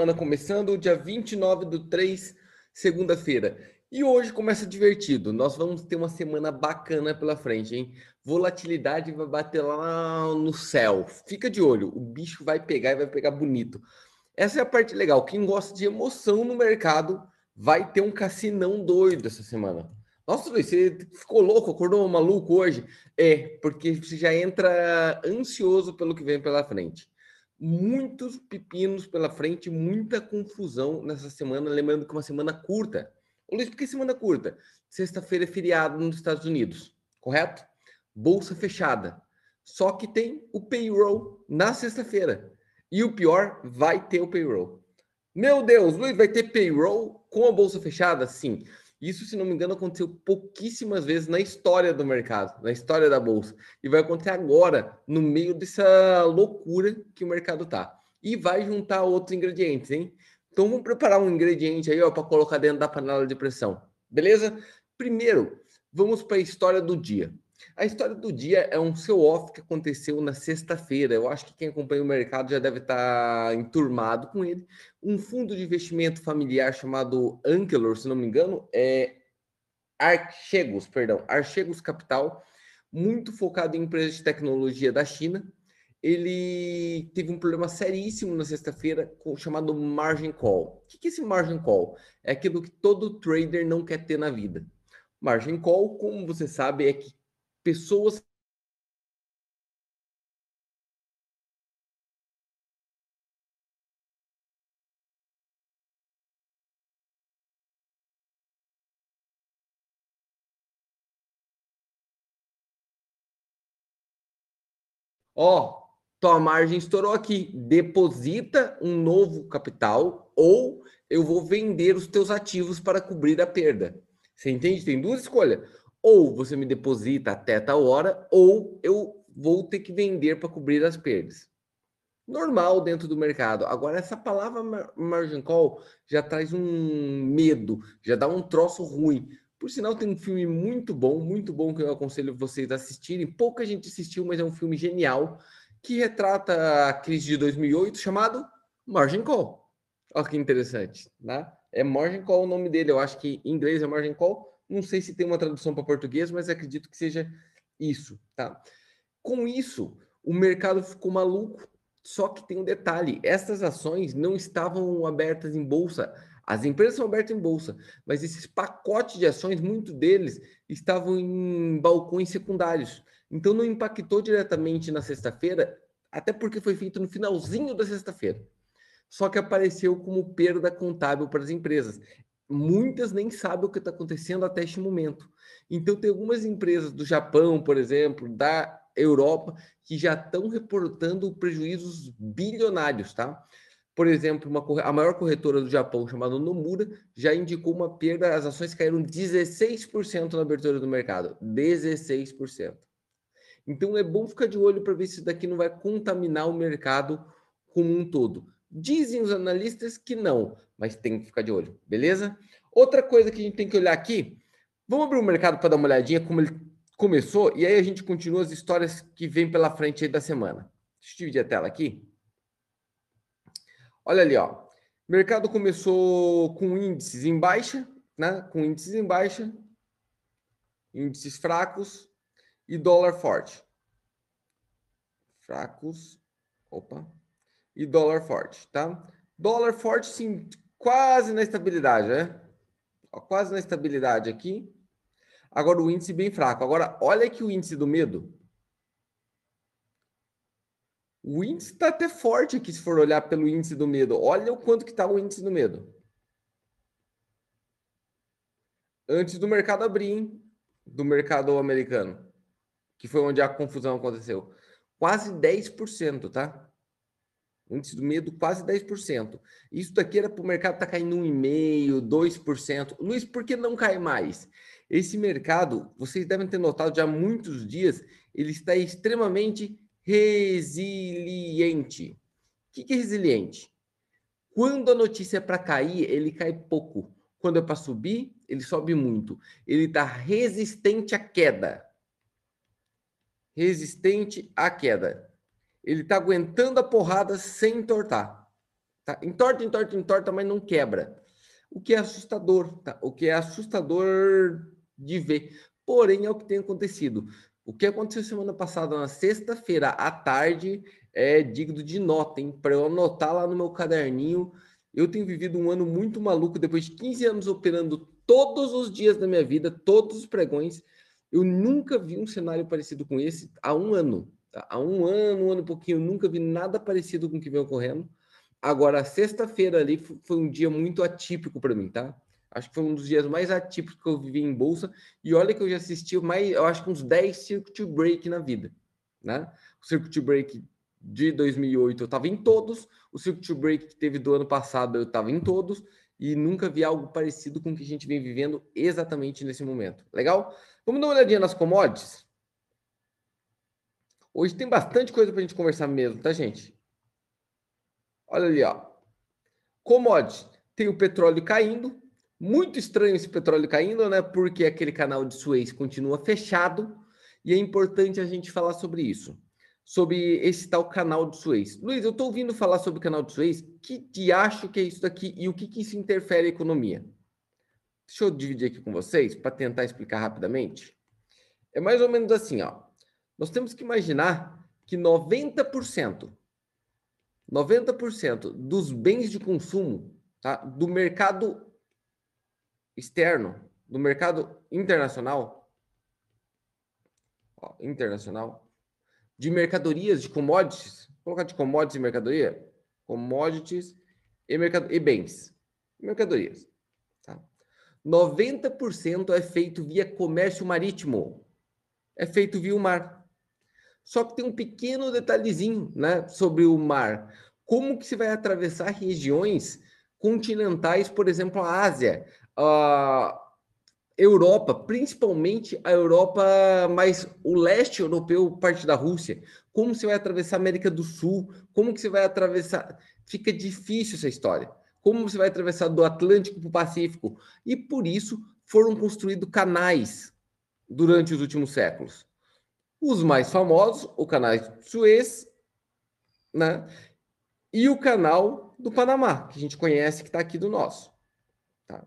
semana começando, dia 29 do 3, segunda-feira. E hoje começa divertido. Nós vamos ter uma semana bacana pela frente, hein? Volatilidade vai bater lá no céu. Fica de olho, o bicho vai pegar e vai pegar bonito. Essa é a parte legal. Quem gosta de emoção no mercado vai ter um cassinão doido essa semana. Nossa, Luiz, você ficou louco, acordou maluco hoje? É, porque você já entra ansioso pelo que vem pela frente muitos pepinos pela frente, muita confusão nessa semana, lembrando que é uma semana curta. Ô Luiz, por que semana curta? Sexta-feira é feriado nos Estados Unidos, correto? Bolsa fechada. Só que tem o payroll na sexta-feira. E o pior, vai ter o payroll. Meu Deus, Luiz, vai ter payroll com a bolsa fechada? Sim. Isso, se não me engano, aconteceu pouquíssimas vezes na história do mercado, na história da bolsa. E vai acontecer agora, no meio dessa loucura que o mercado tá. E vai juntar outros ingredientes, hein? Então vamos preparar um ingrediente aí, ó, para colocar dentro da panela de pressão. Beleza? Primeiro, vamos para a história do dia. A história do dia é um seu off que aconteceu na sexta-feira. Eu acho que quem acompanha o mercado já deve estar enturmado com ele. Um fundo de investimento familiar chamado Ankelor, se não me engano, é Archegos, perdão, Archegos Capital, muito focado em empresas de tecnologia da China. Ele teve um problema seríssimo na sexta-feira chamado margin call. O que é esse margin call? É aquilo que todo trader não quer ter na vida. Margin call, como você sabe, é que pessoas Ó, tua margem estourou aqui. Deposita um novo capital ou eu vou vender os teus ativos para cobrir a perda. Você entende? Tem duas escolhas ou você me deposita até tal hora, ou eu vou ter que vender para cobrir as perdas. Normal dentro do mercado. Agora, essa palavra margin call já traz um medo, já dá um troço ruim. Por sinal, tem um filme muito bom, muito bom que eu aconselho vocês a assistirem. Pouca gente assistiu, mas é um filme genial que retrata a crise de 2008 chamado Margin Call. Olha que interessante, né? É Margin Call o nome dele. Eu acho que em inglês é Margin Call. Não sei se tem uma tradução para português, mas acredito que seja isso, tá? Com isso, o mercado ficou maluco. Só que tem um detalhe: essas ações não estavam abertas em bolsa. As empresas são abertas em bolsa, mas esses pacotes de ações, muitos deles estavam em balcões secundários. Então não impactou diretamente na sexta-feira, até porque foi feito no finalzinho da sexta-feira. Só que apareceu como perda contábil para as empresas muitas nem sabem o que está acontecendo até este momento. Então, tem algumas empresas do Japão, por exemplo, da Europa, que já estão reportando prejuízos bilionários, tá? Por exemplo, uma, a maior corretora do Japão, chamada Nomura, já indicou uma perda, as ações caíram 16% na abertura do mercado. 16%. Então, é bom ficar de olho para ver se isso daqui não vai contaminar o mercado como um todo. Dizem os analistas que não, mas tem que ficar de olho, beleza? Outra coisa que a gente tem que olhar aqui, vamos abrir o mercado para dar uma olhadinha como ele começou e aí a gente continua as histórias que vem pela frente aí da semana. Deixa eu dividir a tela aqui. Olha ali, ó. O mercado começou com índices em baixa, né? Com índices em baixa, índices fracos e dólar forte. Fracos. Opa e dólar forte, tá? Dólar forte, sim, quase na estabilidade, né? Ó, quase na estabilidade aqui. Agora o índice bem fraco. Agora, olha aqui o índice do medo. O índice está até forte aqui, se for olhar pelo índice do medo. Olha o quanto que está o índice do medo. Antes do mercado abrir, hein? do mercado americano, que foi onde a confusão aconteceu. Quase 10%, tá? Índice do medo quase 10%. Isso daqui era para o mercado estar tá caindo 1,5%, 2%. Luiz, por que não cai mais? Esse mercado, vocês devem ter notado já há muitos dias, ele está extremamente resiliente. O que é resiliente? Quando a notícia é para cair, ele cai pouco. Quando é para subir, ele sobe muito. Ele está resistente à queda. Resistente à queda ele está aguentando a porrada sem entortar. Tá? Entorta, entorta, entorta, mas não quebra. O que é assustador, tá? O que é assustador de ver. Porém, é o que tem acontecido. O que aconteceu semana passada, na sexta-feira à tarde, é digno de nota, hein? Para eu anotar lá no meu caderninho. Eu tenho vivido um ano muito maluco, depois de 15 anos operando todos os dias da minha vida, todos os pregões. Eu nunca vi um cenário parecido com esse há um ano. Tá? Há um ano, um ano e pouquinho, eu nunca vi nada parecido com o que vem ocorrendo. Agora, sexta-feira ali foi um dia muito atípico para mim, tá? Acho que foi um dos dias mais atípicos que eu vivi em bolsa. E olha que eu já assisti mais, eu acho que uns 10 circuit break na vida, né? O circuit break de 2008 eu estava em todos, o circuit break que teve do ano passado eu estava em todos e nunca vi algo parecido com o que a gente vem vivendo exatamente nesse momento. Legal? Vamos dar uma olhadinha nas commodities? Hoje tem bastante coisa para a gente conversar mesmo, tá, gente? Olha ali, ó. Commodities. Tem o petróleo caindo. Muito estranho esse petróleo caindo, né? Porque aquele canal de Suez continua fechado. E é importante a gente falar sobre isso. Sobre esse tal canal de Suez. Luiz, eu estou ouvindo falar sobre o canal de Suez. Que de acho que é isso daqui e o que, que isso interfere na economia? Deixa eu dividir aqui com vocês para tentar explicar rapidamente. É mais ou menos assim, ó. Nós temos que imaginar que 90% 90% dos bens de consumo tá, do mercado externo, do mercado internacional, ó, internacional, de mercadorias, de commodities, vou colocar de commodities e mercadoria, commodities e, mercado, e bens, mercadorias. Tá? 90% é feito via comércio marítimo, é feito via o mar. Só que tem um pequeno detalhezinho, né, sobre o mar. Como que se vai atravessar regiões continentais, por exemplo, a Ásia, a Europa, principalmente a Europa mais o leste europeu, parte da Rússia. Como você vai atravessar a América do Sul? Como que você vai atravessar? Fica difícil essa história. Como você vai atravessar do Atlântico para o Pacífico? E por isso foram construídos canais durante os últimos séculos. Os mais famosos, o canal Suez, né? E o canal do Panamá, que a gente conhece que está aqui do nosso. Tá?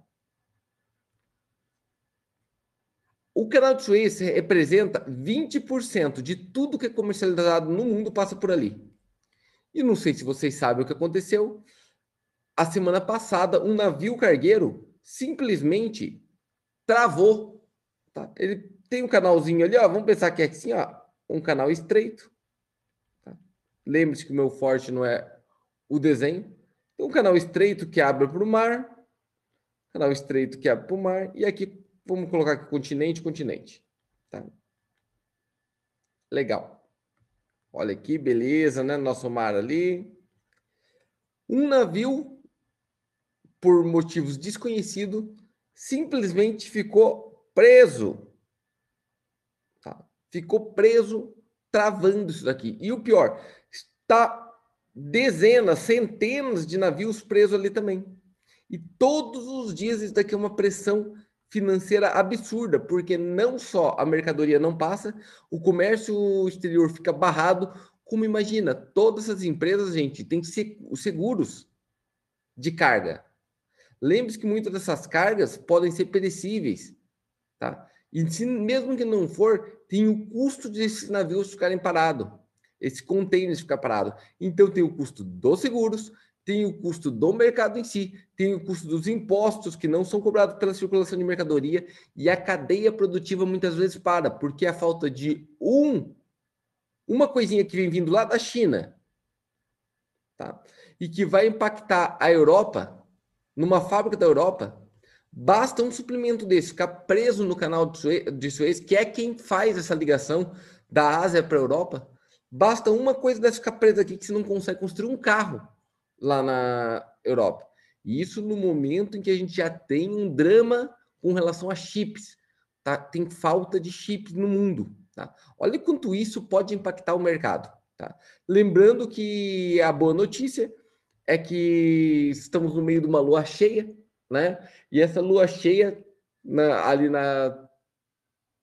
O canal de Suez representa 20% de tudo que é comercializado no mundo passa por ali. E não sei se vocês sabem o que aconteceu. A semana passada, um navio cargueiro simplesmente travou. Tá? Ele tem um canalzinho ali, ó. Vamos pensar que é assim, ó, um canal estreito. Tá? Lembre-se que o meu forte não é o desenho. Então, um canal estreito que abre para o mar, canal estreito que abre para o mar, e aqui vamos colocar aqui continente, continente. Tá? Legal. Olha aqui, beleza, né? Nosso mar ali. Um navio, por motivos desconhecidos, simplesmente ficou preso ficou preso travando isso daqui. E o pior, está dezenas, centenas de navios presos ali também. E todos os dias isso daqui é uma pressão financeira absurda, porque não só a mercadoria não passa, o comércio exterior fica barrado, como imagina, todas essas empresas, gente, têm seguros de carga. Lembre-se que muitas dessas cargas podem ser perecíveis, tá? E se mesmo que não for, tem o custo desses navios ficarem parados, esse container ficar parado. Então tem o custo dos seguros, tem o custo do mercado em si, tem o custo dos impostos que não são cobrados pela circulação de mercadoria e a cadeia produtiva muitas vezes para, porque a falta de um uma coisinha que vem vindo lá da China, tá? E que vai impactar a Europa, numa fábrica da Europa, Basta um suplemento desse ficar preso no canal de Suez, que é quem faz essa ligação da Ásia para a Europa. Basta uma coisa dessa ficar presa aqui que você não consegue construir um carro lá na Europa. E isso no momento em que a gente já tem um drama com relação a chips. Tá? Tem falta de chips no mundo. Tá? Olha quanto isso pode impactar o mercado. Tá? Lembrando que a boa notícia é que estamos no meio de uma lua cheia, né? E essa lua cheia na, ali na,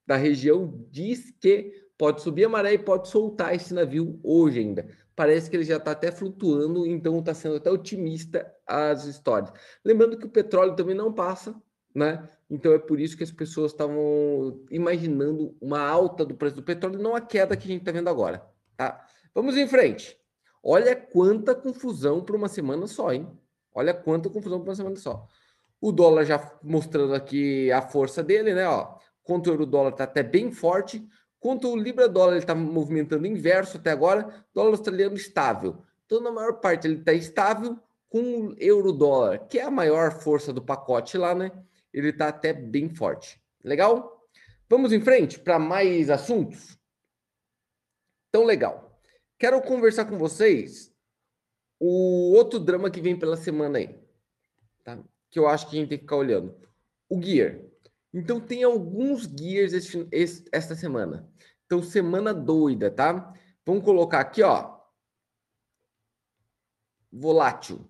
na região diz que pode subir a maré e pode soltar esse navio hoje ainda. parece que ele já está até flutuando, então está sendo até otimista as histórias. Lembrando que o petróleo também não passa, né? Então é por isso que as pessoas estavam imaginando uma alta do preço do petróleo, não a queda que a gente está vendo agora, tá? Vamos em frente. Olha quanta confusão para uma semana só, hein? Olha quanta confusão para uma semana só. O dólar já mostrando aqui a força dele, né? Ó, contra o euro dólar está até bem forte. Contra o libra dólar ele está movimentando inverso até agora. Dólar australiano estável. Então na maior parte ele está estável com o euro dólar, que é a maior força do pacote lá, né? Ele está até bem forte. Legal? Vamos em frente para mais assuntos. Então legal. Quero conversar com vocês o outro drama que vem pela semana aí? Que eu acho que a gente tem que ficar olhando. O Gear. Então tem alguns Gears esta semana. Então, semana doida, tá? Vamos colocar aqui, ó. Volátil.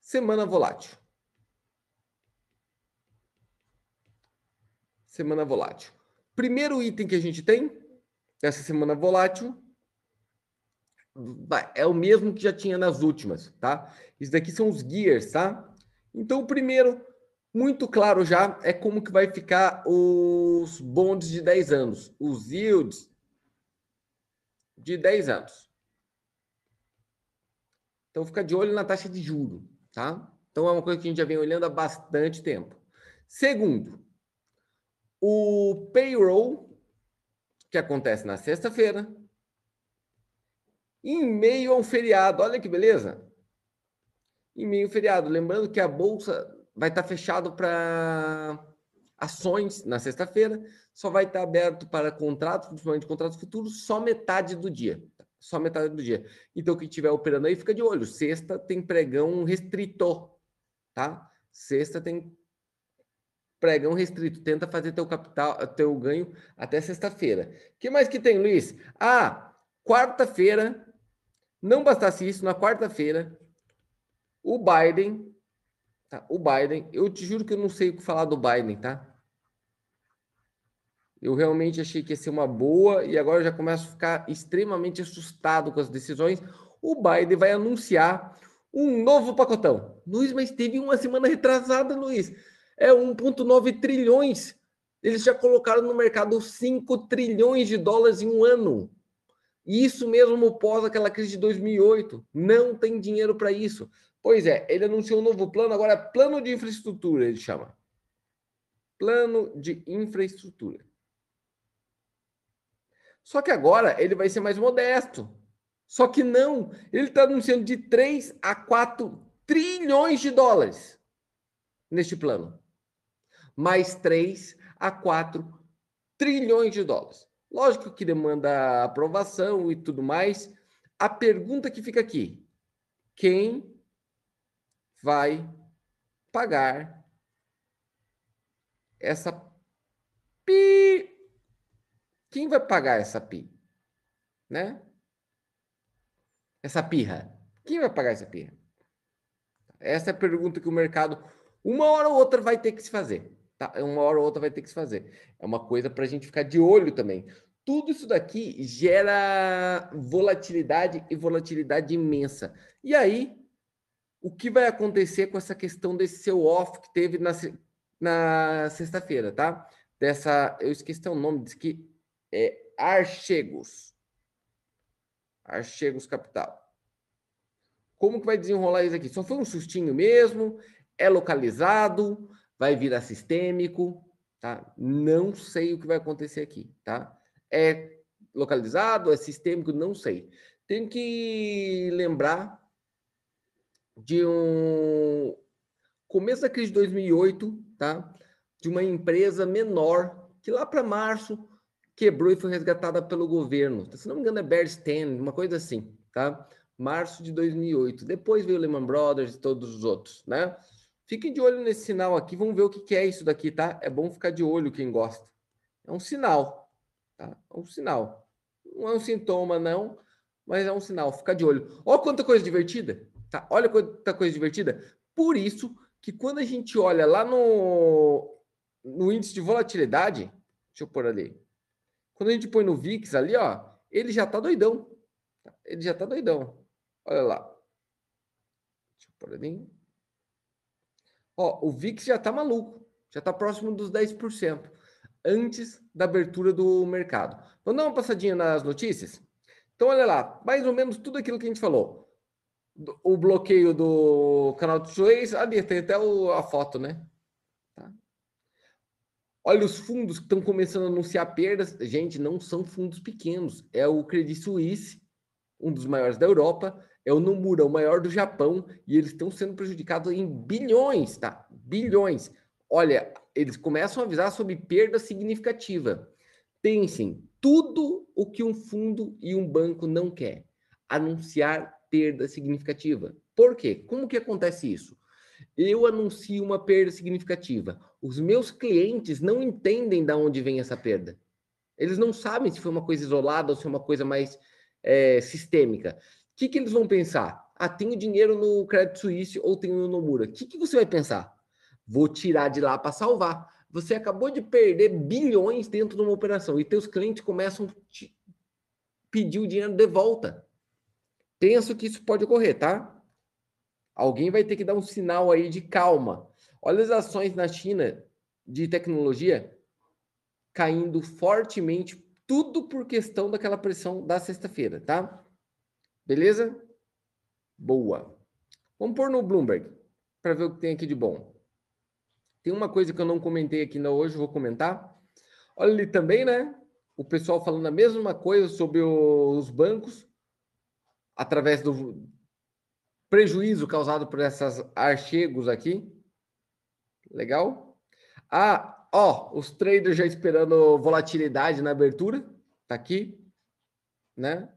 Semana volátil. Semana volátil. Primeiro item que a gente tem dessa semana volátil é o mesmo que já tinha nas últimas, tá? Isso daqui são os gears, tá? Então, o primeiro, muito claro já, é como que vai ficar os bonds de 10 anos, os yields de 10 anos. Então, fica de olho na taxa de juro, tá? Então, é uma coisa que a gente já vem olhando há bastante tempo. Segundo, o payroll, que acontece na sexta-feira, em meio a um feriado. Olha que beleza! Em meio ao feriado. Lembrando que a bolsa vai estar fechado para ações na sexta-feira, só vai estar aberto para contratos, principalmente contratos futuros, só metade do dia. Só metade do dia. Então, quem estiver operando aí, fica de olho. Sexta tem pregão restrito, tá? Sexta tem pregão restrito. Tenta fazer teu capital, teu ganho até sexta-feira. Que mais que tem, Luiz? Ah, quarta-feira não bastasse isso, na quarta-feira, o Biden, tá? o Biden, eu te juro que eu não sei o que falar do Biden, tá? Eu realmente achei que ia ser uma boa e agora eu já começo a ficar extremamente assustado com as decisões. O Biden vai anunciar um novo pacotão. Luiz, mas teve uma semana retrasada, Luiz. É 1,9 trilhões. Eles já colocaram no mercado 5 trilhões de dólares em um ano. Isso mesmo pós aquela crise de 2008. Não tem dinheiro para isso. Pois é, ele anunciou um novo plano, agora é plano de infraestrutura, ele chama. Plano de infraestrutura. Só que agora ele vai ser mais modesto. Só que não, ele está anunciando de 3 a 4 trilhões de dólares neste plano. Mais 3 a 4 trilhões de dólares. Lógico que demanda aprovação e tudo mais. A pergunta que fica aqui: quem vai pagar essa pi? Quem vai pagar essa pi? Né? Essa pirra. Quem vai pagar essa pirra? Essa é a pergunta que o mercado, uma hora ou outra, vai ter que se fazer. Tá? Uma hora ou outra vai ter que se fazer. É uma coisa para a gente ficar de olho também. Tudo isso daqui gera volatilidade e volatilidade imensa. E aí, o que vai acontecer com essa questão desse seu off que teve na, na sexta-feira, tá? Dessa, eu esqueci o nome, diz que é Archegos. Archegos Capital. Como que vai desenrolar isso aqui? Só foi um sustinho mesmo? É localizado? vai virar sistêmico, tá? Não sei o que vai acontecer aqui, tá? É localizado, é sistêmico, não sei. Tenho que lembrar de um começo da crise de 2008, tá? De uma empresa menor que lá para março quebrou e foi resgatada pelo governo. Se não me engano é Bear Stearns, uma coisa assim, tá? Março de 2008. Depois veio Lehman Brothers e todos os outros, né? Fiquem de olho nesse sinal aqui, vamos ver o que é isso daqui, tá? É bom ficar de olho quem gosta. É um sinal, tá? É um sinal. Não é um sintoma, não, mas é um sinal. Fica de olho. Olha quanta coisa divertida, tá? Olha quanta coisa divertida. Por isso que quando a gente olha lá no, no índice de volatilidade, deixa eu pôr ali. Quando a gente põe no VIX ali, ó, ele já tá doidão. ele já tá doidão. Olha lá. Deixa eu pôr ali. Ó, o VIX já tá maluco. Já tá próximo dos 10%. Antes da abertura do mercado. Vamos dar uma passadinha nas notícias? Então, olha lá. Mais ou menos tudo aquilo que a gente falou. O bloqueio do canal de Suez. Ali, tem até a foto, né? Tá. Olha os fundos que estão começando a anunciar perdas. Gente, não são fundos pequenos. É o Credit Suisse, um dos maiores da Europa, é o Nomura, o maior do Japão, e eles estão sendo prejudicados em bilhões, tá? Bilhões. Olha, eles começam a avisar sobre perda significativa. Pensem, tudo o que um fundo e um banco não quer, anunciar perda significativa. Por quê? Como que acontece isso? Eu anuncio uma perda significativa. Os meus clientes não entendem de onde vem essa perda. Eles não sabem se foi uma coisa isolada ou se é uma coisa mais é, sistêmica. O que, que eles vão pensar? Ah, tenho dinheiro no Credit Suisse ou tenho no Nomura. O que, que você vai pensar? Vou tirar de lá para salvar. Você acabou de perder bilhões dentro de uma operação e teus clientes começam a pedir o dinheiro de volta. Penso que isso pode ocorrer, tá? Alguém vai ter que dar um sinal aí de calma. Olha as ações na China de tecnologia caindo fortemente, tudo por questão daquela pressão da sexta-feira, tá? Beleza? Boa. Vamos pôr no Bloomberg para ver o que tem aqui de bom. Tem uma coisa que eu não comentei aqui ainda hoje, vou comentar. Olha ali também, né? O pessoal falando a mesma coisa sobre os bancos através do prejuízo causado por esses artigos aqui. Legal? Ah, ó, os traders já esperando volatilidade na abertura. Tá aqui, né?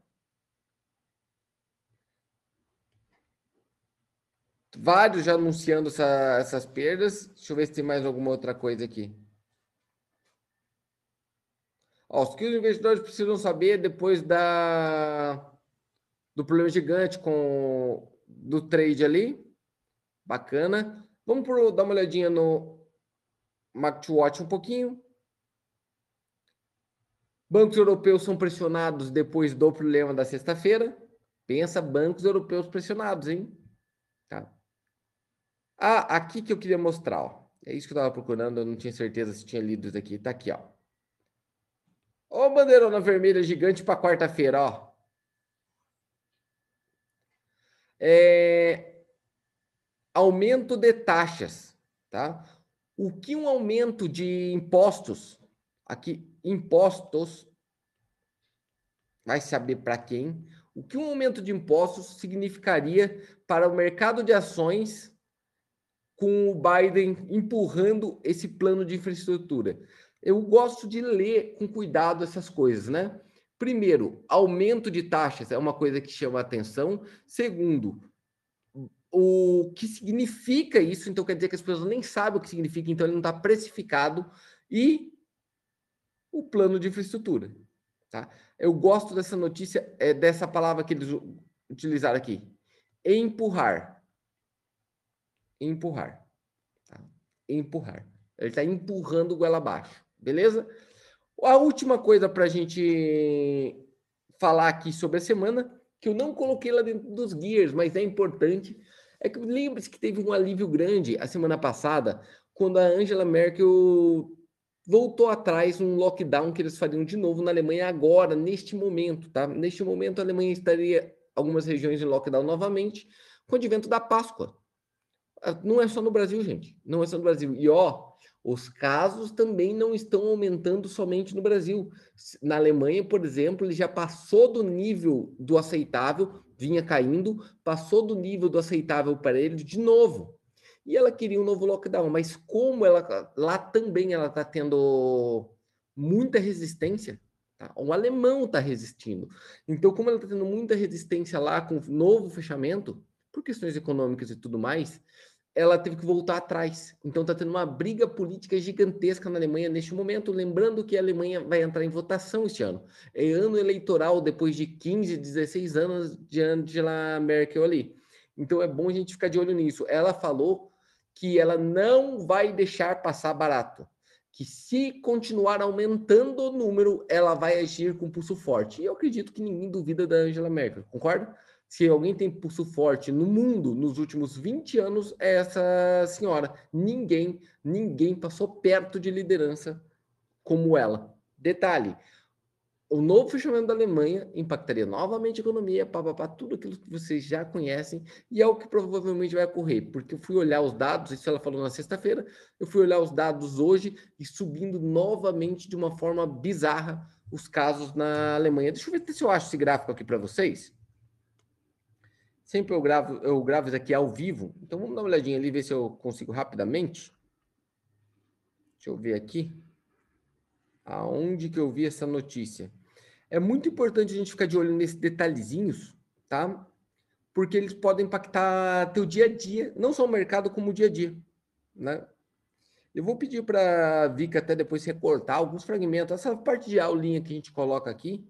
Vários já anunciando essa, essas perdas. Deixa eu ver se tem mais alguma outra coisa aqui. Ó, os que os investidores precisam saber depois da do problema gigante com do trade ali. Bacana. Vamos por, dar uma olhadinha no Market um pouquinho. Bancos europeus são pressionados depois do problema da sexta-feira. Pensa bancos europeus pressionados, hein? Ah, aqui que eu queria mostrar, ó. É isso que eu estava procurando, eu não tinha certeza se tinha lido isso aqui. Tá aqui, ó. Ó, bandeirona vermelha gigante para quarta-feira, ó. É... Aumento de taxas, tá? O que um aumento de impostos, aqui, impostos, vai saber para quem? O que um aumento de impostos significaria para o mercado de ações com o Biden empurrando esse plano de infraestrutura. Eu gosto de ler com cuidado essas coisas, né? Primeiro, aumento de taxas é uma coisa que chama atenção. Segundo, o que significa isso? Então quer dizer que as pessoas nem sabem o que significa, então ele não está precificado. E o plano de infraestrutura. Tá? Eu gosto dessa notícia, é dessa palavra que eles utilizaram aqui. Empurrar empurrar. Tá? Empurrar. Ele está empurrando o goela abaixo. Beleza? A última coisa para a gente falar aqui sobre a semana, que eu não coloquei lá dentro dos gears, mas é importante, é que lembre-se que teve um alívio grande a semana passada, quando a Angela Merkel voltou atrás um lockdown que eles fariam de novo na Alemanha agora, neste momento, tá? Neste momento a Alemanha estaria algumas regiões em lockdown novamente, com o advento da Páscoa. Ah, não é só no Brasil, gente. Não é só no Brasil. E ó, os casos também não estão aumentando somente no Brasil. Na Alemanha, por exemplo, ele já passou do nível do aceitável, vinha caindo, passou do nível do aceitável para ele de novo. E ela queria um novo lockdown, mas como ela lá também ela está tendo muita resistência, tá? o alemão está resistindo. Então, como ela está tendo muita resistência lá com novo fechamento, por questões econômicas e tudo mais, ela teve que voltar atrás. Então está tendo uma briga política gigantesca na Alemanha neste momento, lembrando que a Alemanha vai entrar em votação este ano. É ano eleitoral depois de 15, 16 anos de Angela Merkel ali. Então é bom a gente ficar de olho nisso. Ela falou que ela não vai deixar passar barato, que se continuar aumentando o número, ela vai agir com pulso forte. E eu acredito que ninguém duvida da Angela Merkel, concorda? Se alguém tem pulso forte no mundo nos últimos 20 anos, é essa senhora. Ninguém, ninguém passou perto de liderança como ela. Detalhe, o novo fechamento da Alemanha impactaria novamente a economia, papapá, tudo aquilo que vocês já conhecem, e é o que provavelmente vai ocorrer, porque eu fui olhar os dados, isso ela falou na sexta-feira, eu fui olhar os dados hoje e subindo novamente de uma forma bizarra os casos na Alemanha. Deixa eu ver se eu acho esse gráfico aqui para vocês. Sempre eu gravo, eu gravo isso aqui ao vivo, então vamos dar uma olhadinha ali, ver se eu consigo rapidamente. Deixa eu ver aqui. Aonde que eu vi essa notícia? É muito importante a gente ficar de olho nesses detalhezinhos, tá? Porque eles podem impactar teu dia a dia, não só o mercado, como o dia a dia, né? Eu vou pedir para a Vika até depois recortar alguns fragmentos, essa parte de aulinha que a gente coloca aqui,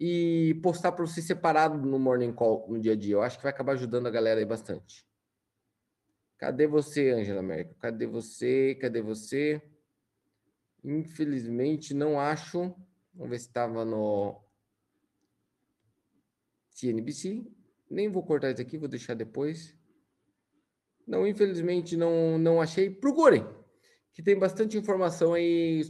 e postar para você separado no Morning Call no dia a dia. Eu acho que vai acabar ajudando a galera aí bastante. Cadê você, Angela Merkel? Cadê você? Cadê você? Infelizmente, não acho. Vamos ver se estava no CNBC. Nem vou cortar isso aqui, vou deixar depois. Não, infelizmente não, não achei. Procurem, que tem bastante informação aí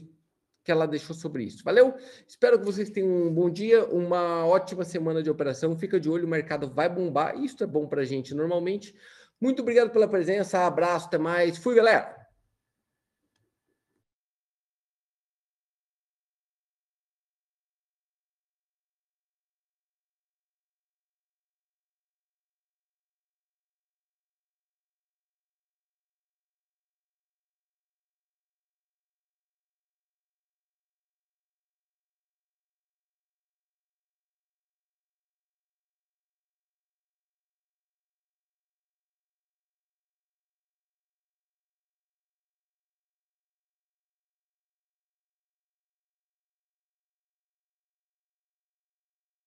que ela deixou sobre isso. Valeu? Espero que vocês tenham um bom dia, uma ótima semana de operação. Fica de olho, o mercado vai bombar. Isso é bom para a gente normalmente. Muito obrigado pela presença. Abraço, até mais. Fui, galera!